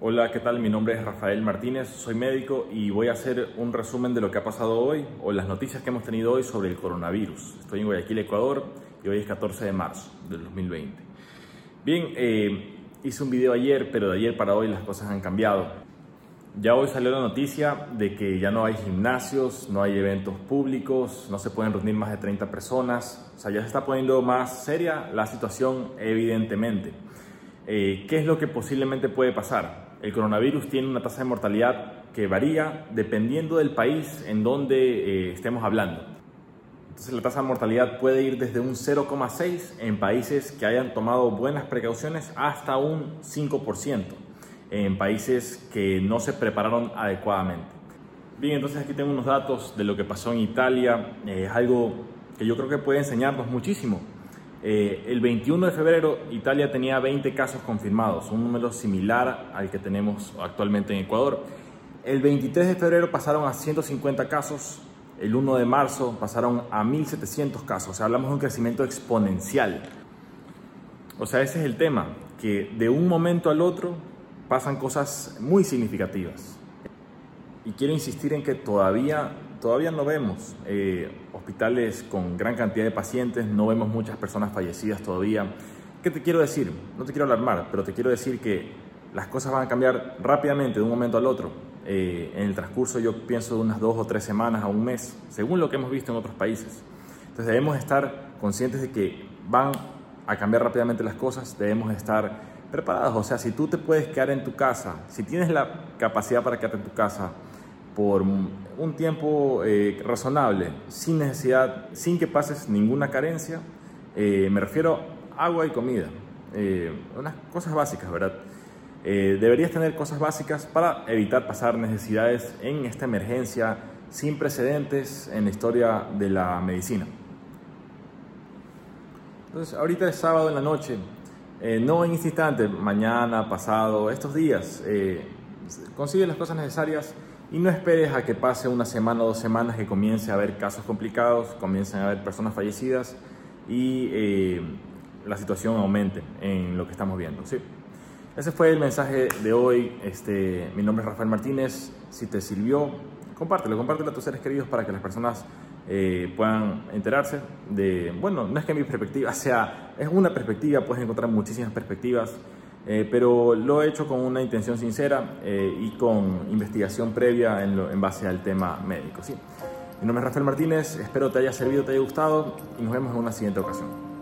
Hola, ¿qué tal? Mi nombre es Rafael Martínez, soy médico y voy a hacer un resumen de lo que ha pasado hoy o las noticias que hemos tenido hoy sobre el coronavirus. Estoy en Guayaquil, Ecuador y hoy es 14 de marzo del 2020. Bien, eh, hice un video ayer, pero de ayer para hoy las cosas han cambiado. Ya hoy salió la noticia de que ya no hay gimnasios, no hay eventos públicos, no se pueden reunir más de 30 personas. O sea, ya se está poniendo más seria la situación, evidentemente. Eh, ¿Qué es lo que posiblemente puede pasar? El coronavirus tiene una tasa de mortalidad que varía dependiendo del país en donde eh, estemos hablando. Entonces la tasa de mortalidad puede ir desde un 0,6 en países que hayan tomado buenas precauciones hasta un 5% en países que no se prepararon adecuadamente. Bien, entonces aquí tengo unos datos de lo que pasó en Italia. Eh, es algo que yo creo que puede enseñarnos muchísimo. Eh, el 21 de febrero Italia tenía 20 casos confirmados, un número similar al que tenemos actualmente en Ecuador. El 23 de febrero pasaron a 150 casos, el 1 de marzo pasaron a 1.700 casos, o sea, hablamos de un crecimiento exponencial. O sea, ese es el tema, que de un momento al otro pasan cosas muy significativas. Y quiero insistir en que todavía todavía no vemos eh, hospitales con gran cantidad de pacientes, no vemos muchas personas fallecidas todavía. ¿Qué te quiero decir? No te quiero alarmar, pero te quiero decir que las cosas van a cambiar rápidamente de un momento al otro. Eh, en el transcurso yo pienso de unas dos o tres semanas a un mes, según lo que hemos visto en otros países. Entonces debemos estar conscientes de que van a cambiar rápidamente las cosas, debemos estar preparados. O sea, si tú te puedes quedar en tu casa, si tienes la capacidad para quedarte en tu casa, por un tiempo eh, razonable, sin necesidad, sin que pases ninguna carencia. Eh, me refiero a agua y comida, eh, unas cosas básicas, ¿verdad? deberías tener cosas básicas para evitar pasar necesidades en esta emergencia sin precedentes en la historia de la medicina. Entonces, ahorita es sábado en la noche, no en este instante, mañana, pasado, estos días, consigue las cosas necesarias y no esperes a que pase una semana o dos semanas que comience a haber casos complicados, comiencen a haber personas fallecidas y eh, la situación aumente en lo que estamos viendo. ¿sí? Ese fue el mensaje de hoy. Este, mi nombre es Rafael Martínez. Si te sirvió, compártelo, compártelo a tus seres queridos para que las personas eh, puedan enterarse de, bueno, no es que mi perspectiva sea, es una perspectiva, puedes encontrar muchísimas perspectivas eh, pero lo he hecho con una intención sincera eh, y con investigación previa en, base al tema médico. ¿sí? Mi nombre es Rafael Martínez, espero te haya servido, te haya gustado y nos vemos en una siguiente ocasión.